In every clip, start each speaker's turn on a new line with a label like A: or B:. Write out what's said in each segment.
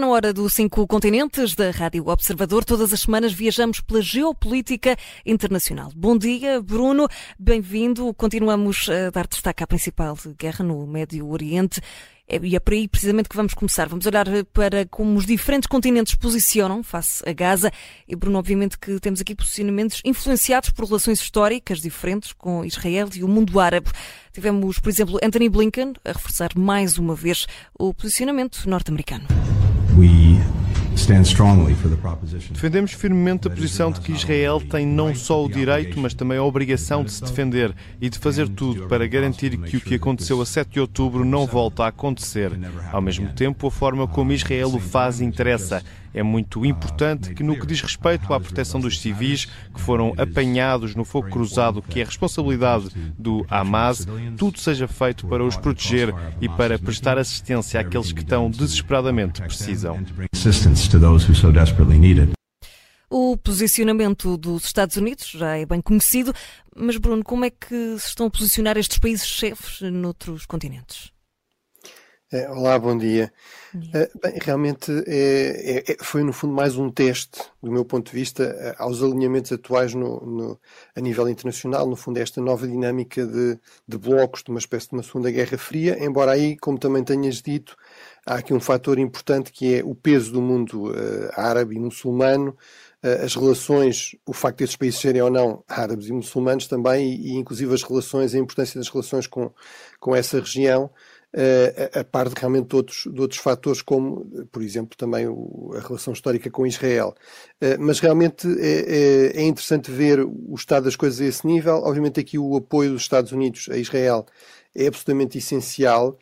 A: Na hora dos cinco continentes da Rádio Observador. Todas as semanas viajamos pela geopolítica internacional. Bom dia, Bruno. Bem-vindo. Continuamos a dar destaque à principal guerra no Médio Oriente. É, e é por aí precisamente que vamos começar. Vamos olhar para como os diferentes continentes posicionam face a Gaza. E, Bruno, obviamente que temos aqui posicionamentos influenciados por relações históricas diferentes com Israel e o mundo árabe. Tivemos, por exemplo, Anthony Blinken a reforçar mais uma vez o posicionamento norte-americano.
B: Defendemos firmemente a posição de que Israel tem não só o direito, mas também a obrigação de se defender e de fazer tudo para garantir que o que aconteceu a 7 de outubro não volta a acontecer. Ao mesmo tempo, a forma como Israel o faz interessa. É muito importante que, no que diz respeito à proteção dos civis que foram apanhados no fogo cruzado, que é responsabilidade do Hamas, tudo seja feito para os proteger e para prestar assistência àqueles que tão desesperadamente precisam.
A: O posicionamento dos Estados Unidos já é bem conhecido, mas Bruno, como é que se estão a posicionar estes países chefes noutros continentes?
C: É, olá, bom dia. Uh, bem, realmente é, é, foi no fundo mais um teste, do meu ponto de vista, eh, aos alinhamentos atuais no, no, a nível internacional. No fundo, é esta nova dinâmica de, de, blocos, de uma espécie de uma segunda guerra fria, embora aí, como também tenhas dito, há aqui um fator importante que é o peso do mundo uh, árabe e muçulmano, uh, as relações, o facto desses países serem ou não árabes e muçulmanos também, e, e inclusive as relações, a importância das relações com, com essa região uh, a, par de realmente de outros, de outros fatores, como, por exemplo, também a relação histórica com Israel. Uh, mas realmente é, é, é, interessante ver o estado das coisas a esse nível. Obviamente, aqui o apoio dos Estados Unidos a Israel é absolutamente essencial.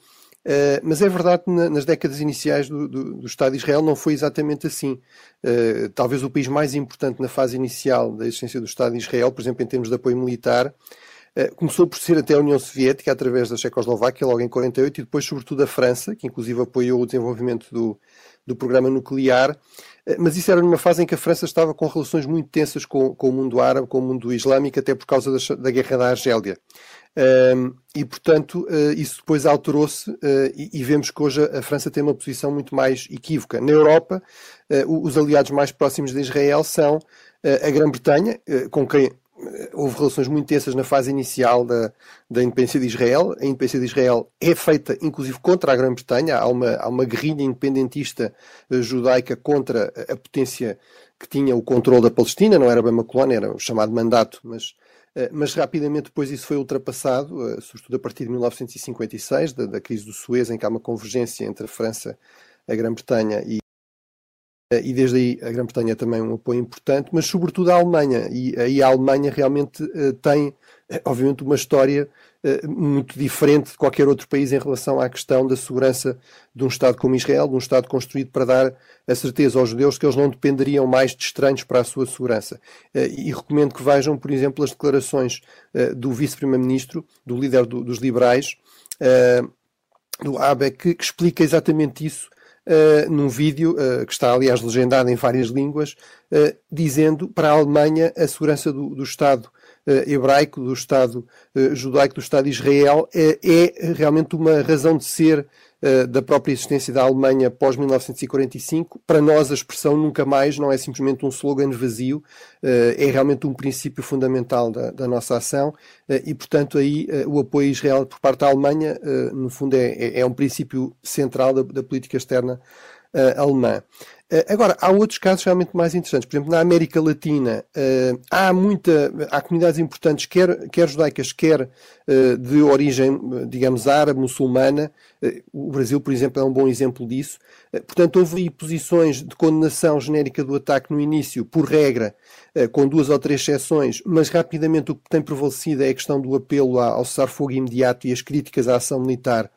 C: Uh, mas é verdade que na, nas décadas iniciais do, do, do, Estado de Israel não foi exatamente assim. Uh, talvez o país mais importante na fase inicial da existência do Estado de Israel, por exemplo, em termos de apoio militar, eh, começou por ser até a União Soviética, através da Checoslováquia, logo em 48, e depois, sobretudo, a França, que inclusive apoiou o desenvolvimento do, do programa nuclear. Eh, mas isso era numa fase em que a França estava com relações muito tensas com, com o mundo árabe, com o mundo islâmico, até por causa da, da guerra da Argélia. Um, e, portanto, uh, isso depois alterou-se uh, e, e, vemos que hoje a França tem uma posição muito mais equívoca. Na Europa, uh, os aliados mais próximos de Israel são a Grã-Bretanha, com quem houve relações muito tensas na fase inicial da, da independência de Israel. A independência de Israel é feita, inclusive, contra a Grã-Bretanha. Há uma, há uma guerrilha independentista uh, judaica contra a, potência que tinha o controle da Palestina. Não era bem uma colónia, era o chamado mandato, mas, uh, mas rapidamente depois isso foi ultrapassado, uh, sobretudo a partir de 1956, da, da crise do Suez, em que há uma convergência entre a França, a Grã-Bretanha e eh, e desde aí a Grã-Bretanha também um apoio importante, mas sobretudo a Alemanha. E aí a Alemanha realmente uh, tem, eh, obviamente, uma história muito diferente de qualquer outro país em relação à questão da segurança de um Estado como Israel, de um Estado construído para dar a certeza aos judeus que eles não dependeriam mais de estranhos para a sua segurança. E recomendo que vejam, por exemplo, as declarações do vice-primeiro-ministro, do líder do, dos liberais, do Abe, que, que explica exatamente isso uh, num vídeo, uh, que está aliás legendado em várias línguas, uh, dizendo para a Alemanha a segurança do, do Estado hebraico, do Estado judaico, do Estado de Israel, é realmente uma razão de ser Uh, da própria existência da Alemanha pós 1945. Para nós, a expressão nunca mais não é simplesmente um slogan vazio, uh, é realmente um princípio fundamental da, da nossa ação uh, e, portanto, aí o apoio a Israel por parte da Alemanha, no fundo, é, é, é, um princípio central da, da política externa alemã. Eh, agora, há outros casos realmente mais interessantes. Por exemplo, na América Latina uh, há muita, há comunidades importantes, quer, quer judaicas, quer uh, de origem, digamos, árabe, muçulmana. Uh, o Brasil, por exemplo, é um bom exemplo disso. portanto, houve aí posições de condenação genérica do ataque no início, por regra, com duas ou três exceções, mas rapidamente o que tem prevalecido é a questão do apelo ao cessar-fogo imediato e as críticas à ação militar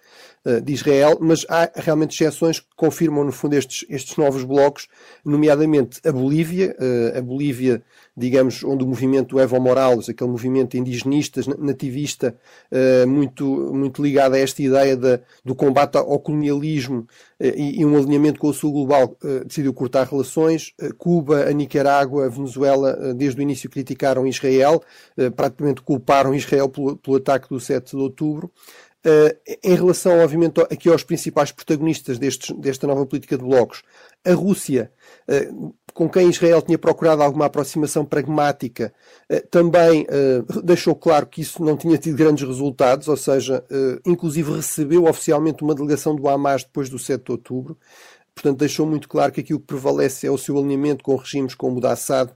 C: de Israel, mas há realmente exceções que confirmam, no fundo, estes, estes novos blocos, nomeadamente a Bolívia, a Bolívia, digamos, onde o movimento Evo Morales, aquele movimento indigenista, nativista, muito, muito ligado a esta ideia de, do combate ao colonialismo e, e, um alinhamento com o Sul Global, decidiu cortar relações. Cuba, a Nicarágua, a Venezuela, desde o início criticaram Israel, praticamente culparam Israel pelo, pelo ataque do 7 de outubro. Uh, em relação, obviamente, aqui aos principais protagonistas destes, desta nova política de blocos, A Rússia, com quem Israel tinha procurado alguma aproximação pragmática, também deixou claro que isso não tinha tido grandes resultados, ou seja, inclusive recebeu oficialmente uma delegação do Hamas depois do 7 de outubro. Portanto, deixou muito claro que aquilo que prevalece é o seu alinhamento com regimes como o da Assad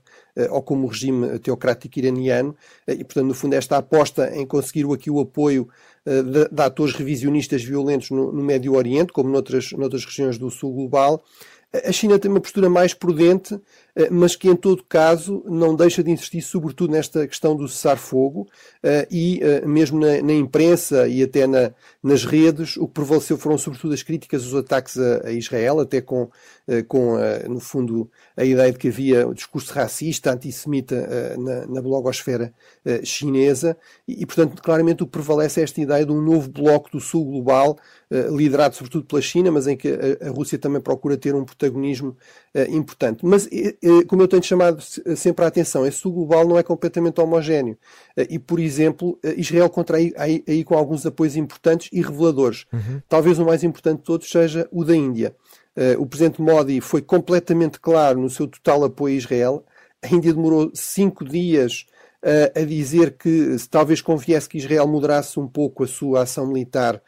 C: ou como o regime teocrático iraniano, e, portanto, no fundo, esta aposta em conseguir aqui o apoio de, de atores revisionistas violentos no, no Médio Oriente, como noutras, noutras regiões do Sul global, a China tem uma postura mais prudente, eh, mas que em todo caso não deixa de insistir sobretudo nesta questão do cessar-fogo eh, e eh, mesmo na, na, imprensa e até na, nas redes o que prevaleceu foram sobretudo as críticas aos ataques a, a Israel, até com, com no fundo a ideia de que havia um discurso racista, antissemita na, na blogosfera chinesa. E portanto claramente o que prevalece é esta ideia de um novo bloco do sul global liderado sobretudo pela China, mas em que a, a Rússia também procura ter um protagonismo importante. Mas como eu tenho chamado sempre a atenção, esse sul global não é completamente homogéneo. Eh, e, por exemplo, eh, Israel contra aí, aí, aí com alguns apoios importantes e reveladores. Uhum. Talvez o mais importante de todos seja o da Índia. Eh, o presidente Modi foi completamente claro no seu total apoio a Israel. A Índia demorou cinco dias a dizer que talvez conviesse que Israel moderasse um pouco a sua ação militar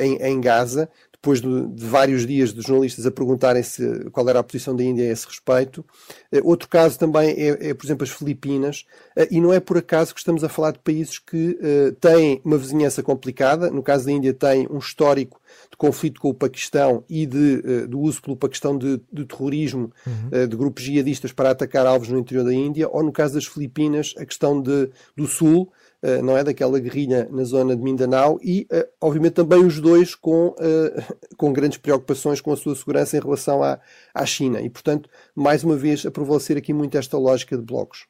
C: em, em Gaza depois de, de, vários dias de jornalistas a perguntarem se, qual era a posição da Índia a esse respeito. Uh, outro caso também é, é, por exemplo, as Filipinas, uh, e não é por acaso que estamos a falar de países que uh, têm uma vizinhança complicada. No caso da Índia, tem um histórico de conflito com o Paquistão e de, do uso pelo Paquistão de, de terrorismo uhum. de grupos jihadistas para atacar alvos no interior da Índia, ou no caso das Filipinas, a questão de, do Sul eh, não é? Daquela guerrilha na zona de Mindanao e, eh, obviamente, também os dois com, eh, com grandes preocupações com a sua segurança em relação à, à China. E, portanto, mais uma vez, a prevalecer aqui muito esta lógica de blocos.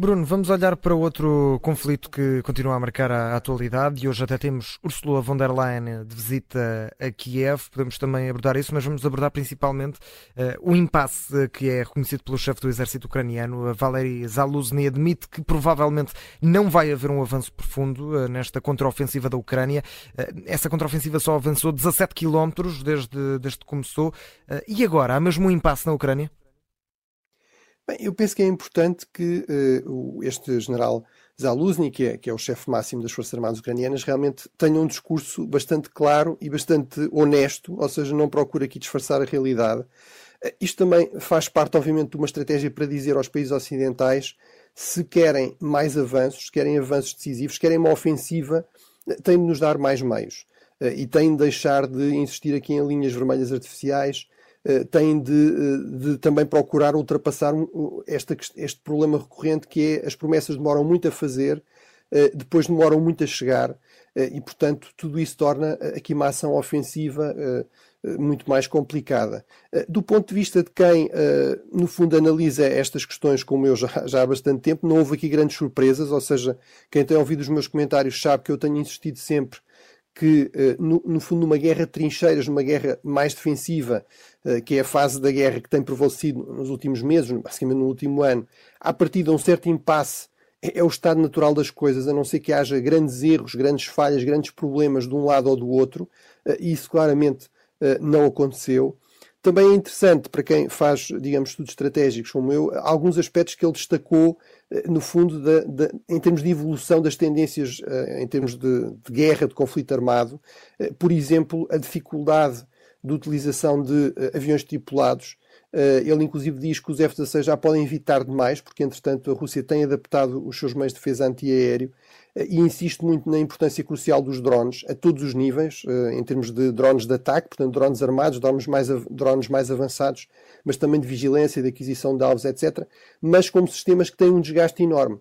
D: Bruno, vamos olhar para outro conflito que continua a marcar a atualidade e hoje até temos Ursula von der Leyen de visita a Kiev. Podemos também abordar isso, mas vamos abordar principalmente uh, o impasse que é reconhecido pelo chefe do exército ucraniano, Valery Zaluzny, admite que provavelmente não vai haver um avanço profundo uh, nesta contraofensiva da Ucrânia. Uh, essa contraofensiva só avançou 17 quilómetros desde, desde que começou. e agora, há mesmo um impasse na Ucrânia?
C: Bem, eu penso que é importante que uh, este general Zaluzny, que é, que é o chefe máximo das Forças Armadas Ucranianas, realmente tenha um discurso bastante claro e bastante honesto, ou seja, não procura aqui disfarçar a realidade. Uh, isto também faz parte, obviamente, de uma estratégia para dizer aos países ocidentais se querem mais avanços, se querem avanços decisivos, se querem uma ofensiva, uh, têm de nos dar mais meios. e têm de deixar de insistir aqui em linhas vermelhas artificiais, eh, têm de, eh, de, também procurar ultrapassar este, este problema recorrente que é as promessas demoram muito a fazer, eh, depois demoram muito a chegar e, portanto, tudo isso torna aqui uma ação ofensiva muito mais complicada. Do ponto de vista de quem, no fundo, analisa estas questões como eu já, já há bastante tempo, não houve aqui grandes surpresas, ou seja, quem tem ouvido os meus comentários sabe que eu tenho insistido sempre que, no, no fundo, numa guerra de trincheiras, numa guerra mais defensiva, eh, que é a fase da guerra que tem prevalecido nos últimos meses, basicamente no último ano, a partir de um certo impasse, é, é o estado natural das coisas, a não ser que haja grandes erros, grandes falhas, grandes problemas de um lado ou do outro, eh, e isso claramente eh, não aconteceu. Também é interessante para quem faz, digamos, estudos estratégicos como eu, alguns aspectos que ele destacou, no fundo, em termos de evolução das tendências, em termos de, de guerra, de conflito armado. Por exemplo, a dificuldade de utilização de aviões tripulados. Ele, inclusive, diz que os F-16 já podem evitar demais, porque, entretanto, a Rússia tem adaptado os seus meios de defesa antiaéreo e insiste muito na importância crucial dos drones, a todos os níveis, em termos de drones de ataque, portanto, drones armados, drones mais, drones mais avançados, mas também de vigilância, de aquisição de alvos, etc. Mas como sistemas que têm um desgaste enorme.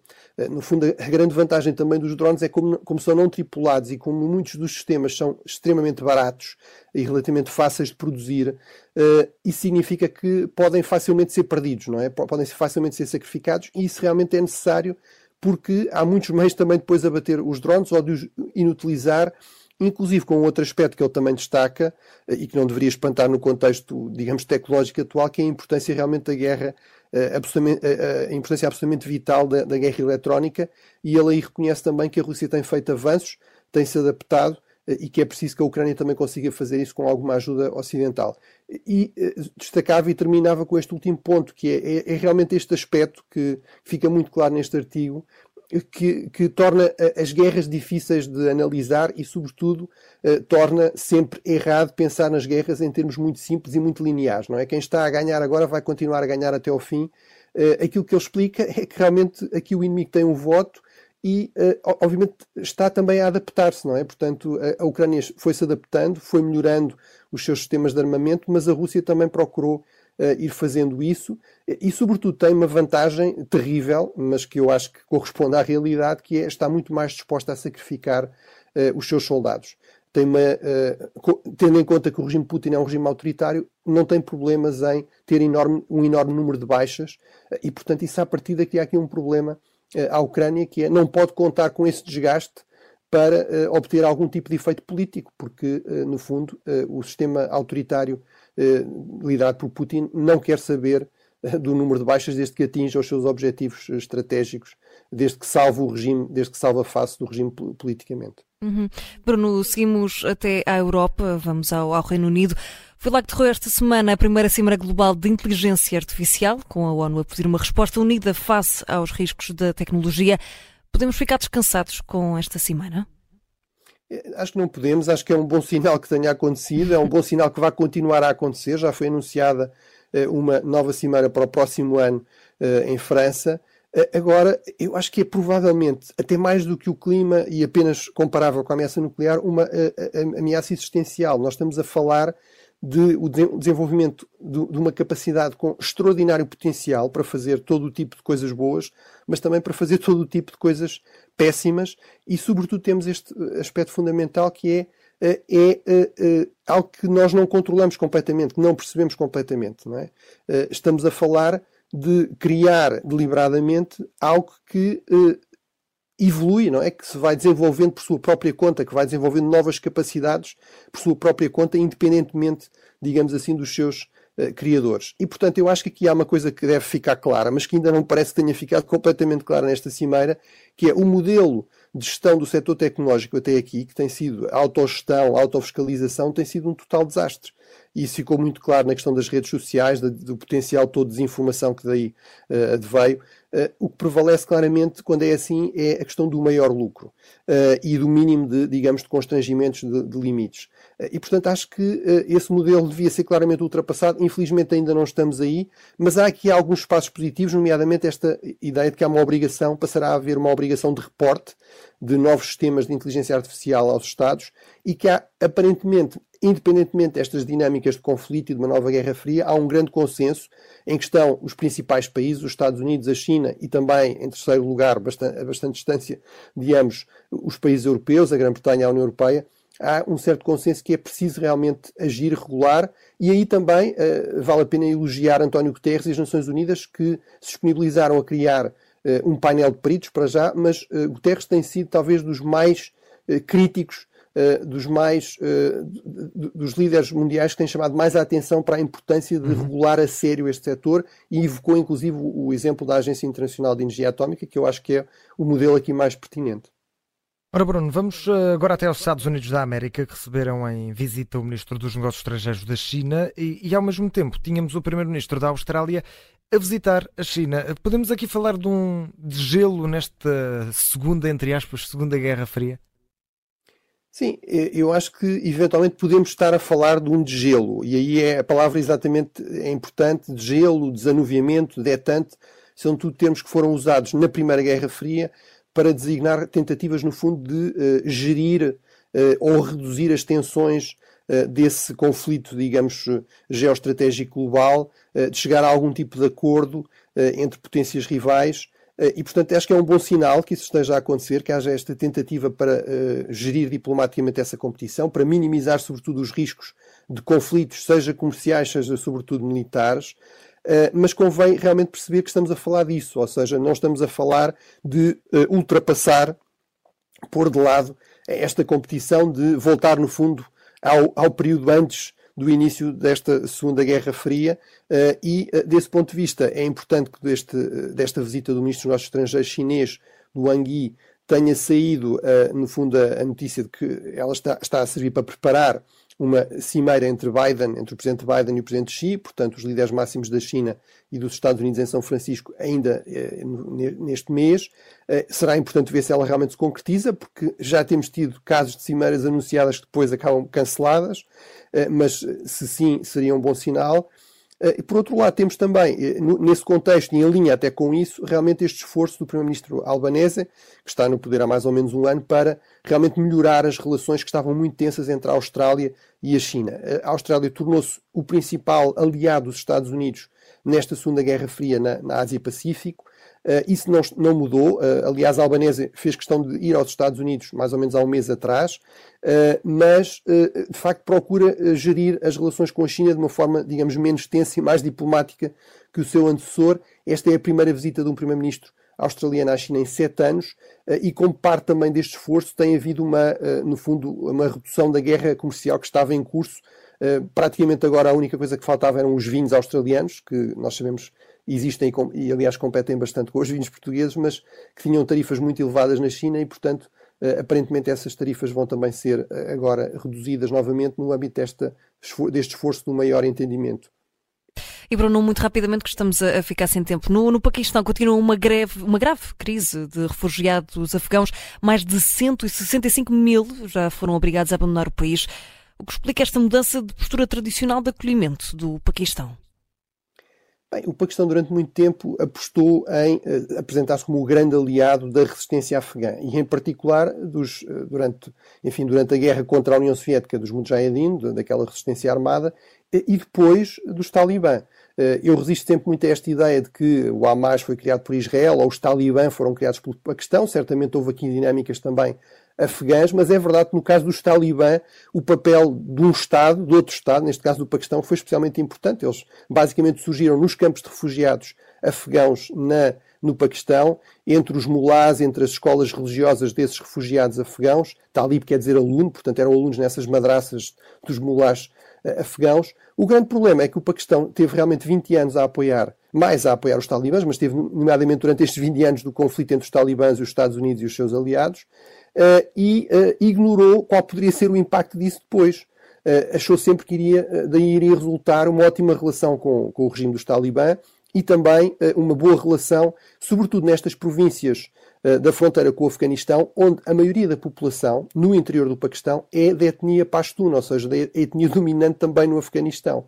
C: No fundo, a grande vantagem também dos drones é como, como são não tripulados e como muitos dos sistemas são extremamente baratos e relativamente fáceis de produzir, uh, isso significa que podem facilmente ser perdidos, não é? Podem facilmente ser sacrificados e isso realmente é necessário porque há muitos meios também depois a bater os drones ou de os inutilizar, inclusive com outro aspecto que ele também destaca uh, e que não deveria espantar no contexto, digamos, tecnológico atual, que é a importância realmente da guerra uh, absolutamente, a importância absolutamente vital da, da guerra eletrónica, e ele aí reconhece também que a Rússia tem feito avanços, tem se adaptado e que é preciso que a Ucrânia também consiga fazer isso com alguma ajuda ocidental. E destacava e terminava com este último ponto, que é, é, é realmente este aspecto que fica muito claro neste artigo, que, que, torna as guerras difíceis de analisar e, sobretudo, eh, torna sempre errado pensar nas guerras em termos muito simples e muito lineares. Não é? Quem está a ganhar agora vai continuar a ganhar até ao fim. Eh, aquilo que ele explica é que realmente aqui o inimigo tem um voto e, uh, obviamente, está também a adaptar-se, não é? Portanto, a, Ucrânia foi-se adaptando, foi melhorando os seus sistemas de armamento, mas a Rússia também procurou uh, ir fazendo isso e, sobretudo, tem uma vantagem terrível, mas que eu acho que corresponde à realidade, que é estar muito mais disposta a sacrificar uh, os seus soldados. Tem uma, tendo em conta que o regime Putin é um regime autoritário, não tem problemas em ter enorme, um enorme número de baixas e, portanto, isso à partida cria aqui um problema uh, à Ucrânia, que é não pode contar com esse desgaste para uh, obter algum tipo de efeito político, porque, uh, no fundo, o sistema autoritário liderado por Putin não quer saber do número de baixas desde que atinja os seus objetivos estratégicos, desde que salva o regime, desde que salva a face do regime politicamente.
A: Uhum. Bruno, seguimos até à Europa, vamos ao, ao Reino Unido. Foi lá que decorreu esta semana a primeira Cimeira Global de Inteligência Artificial, com a ONU a pedir uma resposta unida face aos riscos da tecnologia. Podemos ficar descansados com esta cimeira?
C: É, acho que não podemos, acho que é um bom sinal que tenha acontecido, é um bom sinal que vai continuar a acontecer. Já foi anunciada eh, uma nova cimeira para o próximo ano eh, em França. Eh, agora, eu acho que é provavelmente, até mais do que o clima e apenas comparável com a ameaça nuclear, uma ameaça existencial. Nós estamos a falar de o desenvolvimento de, uma capacidade com extraordinário potencial para fazer todo o tipo de coisas boas, mas também para fazer todo o tipo de coisas péssimas, e sobretudo temos este aspecto fundamental que é, eh, é, é, é algo que nós não controlamos completamente, não percebemos completamente. Não é? Estamos a falar de criar deliberadamente algo que evolui, não é? Que se vai desenvolvendo por sua própria conta, que vai desenvolvendo novas capacidades por sua própria conta, independentemente, digamos assim, dos seus uh, criadores. E, portanto, eu acho que aqui há uma coisa que deve ficar clara, mas que ainda não parece que tenha ficado completamente clara nesta cimeira, que é o modelo de gestão do setor tecnológico até aqui, que tem sido autogestão, autofiscalização, tem sido um total desastre. E isso ficou muito claro na questão das redes sociais, do, do potencial todo de desinformação que daí uh, adveio. Uh, o que prevalece claramente quando é assim é a questão do maior lucro uh, e do mínimo de, digamos, de constrangimentos de, de limites. E, portanto, acho que esse modelo devia ser claramente ultrapassado. Infelizmente ainda não estamos aí, mas há aqui alguns passos positivos, nomeadamente esta ideia de que há uma obrigação, passará a haver uma obrigação de reporte de novos sistemas de inteligência artificial aos Estados e que há, aparentemente, independentemente destas dinâmicas de conflito e de uma nova Guerra Fria, há um grande consenso em que estão os principais países, os Estados Unidos, a China e também, em terceiro lugar, bastante, a bastante distância de ambos, os países europeus, a Grã-Bretanha e a União Europeia, há um certo consenso que é preciso realmente agir regular e aí também uh, vale a pena elogiar António Guterres e as Nações Unidas que se disponibilizaram a criar uh, um painel de peritos para já, mas uh, Guterres tem sido talvez dos mais críticos uh, dos mais uh, dos líderes mundiais que têm chamado mais a atenção para a importância de uhum. regular a sério este setor e evocou inclusive o, exemplo da Agência Internacional de Energia Atómica, que eu acho que é o modelo aqui mais pertinente.
D: Ora, Bruno, vamos eh, agora até aos Estados Unidos da América, que receberam em visita o Ministro dos Negócios Estrangeiros da China e, e ao mesmo tempo, tínhamos o Primeiro-Ministro da Austrália a visitar a China. Podemos aqui falar de um de gelo nesta segunda, entre aspas, Segunda Guerra Fria?
C: Sim, eu acho que eventualmente podemos estar a falar de um degelo, e aí é a palavra exatamente é importante, degelo, desanuviamento, detente, são tudo termos que foram usados na Primeira Guerra Fria para designar tentativas, no fundo, de uh, gerir uh, ou reduzir as tensões uh, desse conflito, digamos, geoestratégico global, de chegar a algum tipo de acordo entre potências rivais e, portanto, acho que é um bom sinal que isso esteja a acontecer, que haja esta tentativa para uh, gerir diplomaticamente essa competição, para minimizar, sobretudo, os riscos de conflitos, seja comerciais, seja, sobretudo, militares. Uh, mas convém realmente perceber que estamos a falar disso, ou seja, não estamos a falar de uh, ultrapassar, pôr de lado esta competição, de voltar, no fundo, ao, ao período antes do início desta Segunda Guerra Fria uh, e, uh, desse ponto de vista, é importante que deste, uh, desta visita do Ministro dos Negócios Estrangeiros chinês, do Wang Yi, tenha saído, no fundo, a, notícia de que ela está, está a servir para preparar uma cimeira entre Biden, entre o presidente Biden e o presidente Xi, portanto, os líderes máximos da China e dos Estados Unidos em São Francisco ainda eh, neste mês. Eh, será importante ver se ela realmente se concretiza, porque já temos tido casos de cimeiras anunciadas que depois acabam canceladas, eh, mas se sim, seria um bom sinal. Eh, e por outro lado, temos também, eh, nesse contexto e em linha até com isso, realmente este esforço do Primeiro-Ministro albanese, que está no poder há mais ou menos um ano, para realmente melhorar as relações que estavam muito tensas entre a Austrália e a China. Eh, a Austrália tornou-se o principal aliado dos Estados Unidos nesta Segunda Guerra Fria na, na Ásia-Pacífico isso não, não mudou. Uh, aliás, a Albanese fez questão de ir aos Estados Unidos mais ou menos há um mês atrás, uh, mas de facto procura gerir as relações com a China de uma forma, digamos, menos tensa e mais diplomática que o seu antecessor. Esta é a primeira visita de um primeiro-ministro australiano à China em sete anos e como parte também deste esforço tem havido uma, no fundo, uma redução da guerra comercial que estava em curso. praticamente agora a única coisa que faltava eram os vinhos australianos, que nós sabemos existem e, aliás, competem bastante com os vinhos portugueses, mas que tinham tarifas muito elevadas na China e, portanto, eh, aparentemente essas tarifas vão também ser eh, agora reduzidas novamente no âmbito desta, deste esforço um maior entendimento.
A: E Bruno, muito rapidamente, que estamos a ficar sem tempo. No, no Paquistão continua uma greve, uma grave crise de refugiados afegãos. Mais de 165 mil já foram obrigados a abandonar o país. O que explica esta mudança de postura tradicional de acolhimento do Paquistão?
C: Bem, o Paquistão durante muito tempo apostou em uh, apresentar-se como o grande aliado da resistência afegã e em particular dos, uh, durante, enfim, durante a guerra contra a União Soviética dos Mujahedin, daquela resistência armada, e depois dos Talibã. Eu resisto sempre muito a esta ideia de que o Hamas foi criado por Israel ou os Talibã foram criados pelo Paquistão. Certamente houve aqui dinâmicas também afegãs, mas é verdade que no caso dos talibã, o papel de um Estado, de outro Estado, neste caso do Paquistão, foi especialmente importante. Eles basicamente surgiram nos campos de refugiados afegãos na, no Paquistão, entre os mulás, entre as escolas religiosas desses refugiados afegãos. Talib quer dizer aluno, portanto eram alunos nessas madraças dos mulás uh, afegãos. O grande problema é que o Paquistão teve realmente 20 anos a apoiar, mais a apoiar os talibãs, mas teve, nomeadamente durante estes 20 anos do conflito entre os talibãs e os Estados Unidos e os seus aliados, uh, e uh, ignorou qual poderia ser o impacto disso depois. Uh, achou sempre que iria, daí iria resultar uma ótima relação com, com o regime dos Talibã e também uma boa relação, sobretudo nestas províncias da fronteira com o Afeganistão, onde a maioria da população, no interior do Paquistão, é de etnia pashtun, ou seja, da etnia dominante também no Afeganistão.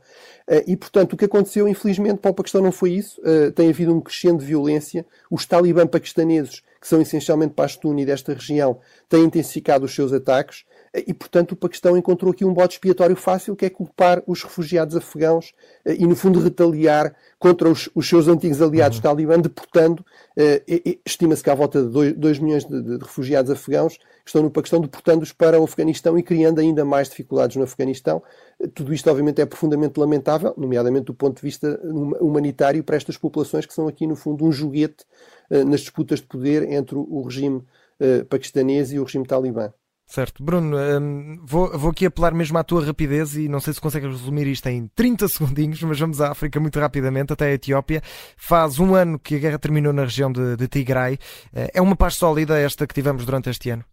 C: E, portanto, o que aconteceu, infelizmente, para o Paquistão não foi isso. Tem havido um crescendo de violência. Os talibã paquistaneses que são essencialmente Pashtun e desta região, têm intensificado os seus ataques e, portanto, o Paquistão encontrou aqui um bode expiatório fácil, que é culpar os refugiados afegãos eh, e, no fundo, retaliar contra os, os seus antigos aliados uhum. talibã, deportando, eh, estima-se que há volta de 2 milhões de, de, refugiados afegãos que estão no Paquistão, deportando-os para o Afeganistão e criando ainda mais dificuldades no Afeganistão. Eh, tudo isto, obviamente, é profundamente lamentável, nomeadamente do ponto de vista humanitário, para estas populações que são aqui, no fundo, um joguete eh, nas disputas de poder entre o regime eh, paquistanês e o regime talibã.
D: Certo. Bruno, um, vou, vou aqui apelar mesmo à tua rapidez e não sei se consegues resumir isto em 30 segundinhos, mas vamos à África muito rapidamente, até a Etiópia. Faz um ano que a guerra terminou na região de, de Tigray. Eh, é uma paz sólida esta que tivemos durante este ano?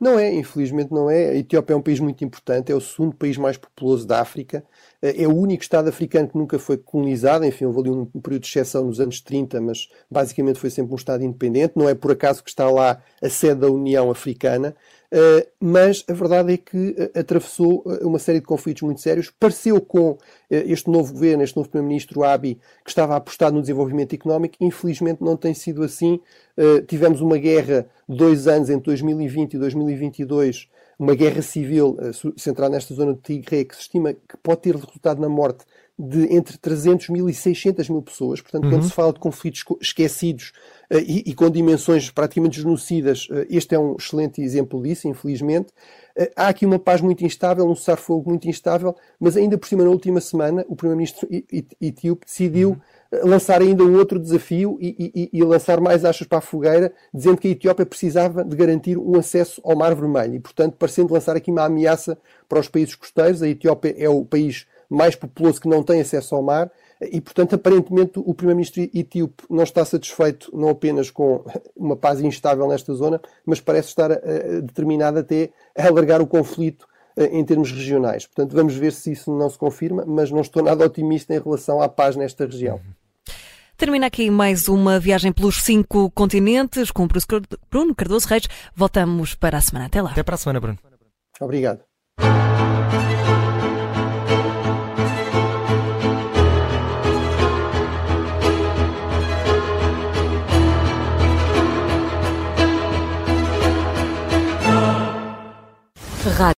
C: Não é, infelizmente não é. A Etiópia é um país muito importante, é o segundo país mais populoso da África, é o único Estado africano que nunca foi colonizado, enfim, houve ali um período de exceção nos anos 30, mas basicamente foi sempre um Estado independente. Não é por acaso que está lá a sede da União Africana, mas a verdade é que uh, atravessou uh, uma série de conflitos muito sérios. Pareceu com este novo governo, este novo Primeiro-Ministro Abiy, que estava apostado no desenvolvimento económico. Infelizmente não tem sido assim. tivemos uma guerra de dois anos, entre 2020 e 2022, uma guerra civil centrada nesta zona de Tigre, que se estima que pode ter resultado na morte de entre 300 mil e 600 mil pessoas. Portanto, uhum. quando se fala de conflitos esquecidos uh, e, e, com dimensões praticamente genocidas, uh, este é um excelente exemplo disso, infelizmente. Uh, há aqui uma paz muito instável, um cessar-fogo muito instável, mas ainda por cima, na última semana, o primeiro-ministro etíope decidiu uhum. lançar ainda um outro desafio e, e, e, lançar mais achas para a fogueira, dizendo que a Etiópia precisava de garantir um acesso ao Mar Vermelho e, portanto, parecendo lançar aqui uma ameaça para os países costeiros. A Etiópia é o país mais populoso que não tem acesso ao mar E, portanto, aparentemente, o primeiro-ministro etíope não está satisfeito não apenas com uma paz instável nesta zona, mas parece estar uh, determinado até a alargar o conflito uh, em termos regionais. Portanto, vamos ver se isso não se confirma, mas não estou nada otimista em relação à paz nesta região.
A: Termina aqui mais uma viagem pelos cinco continentes com o Bruno Cardoso Reis. Voltamos para a semana. Até lá.
D: Até para a semana, Bruno.
C: Obrigado. Рад.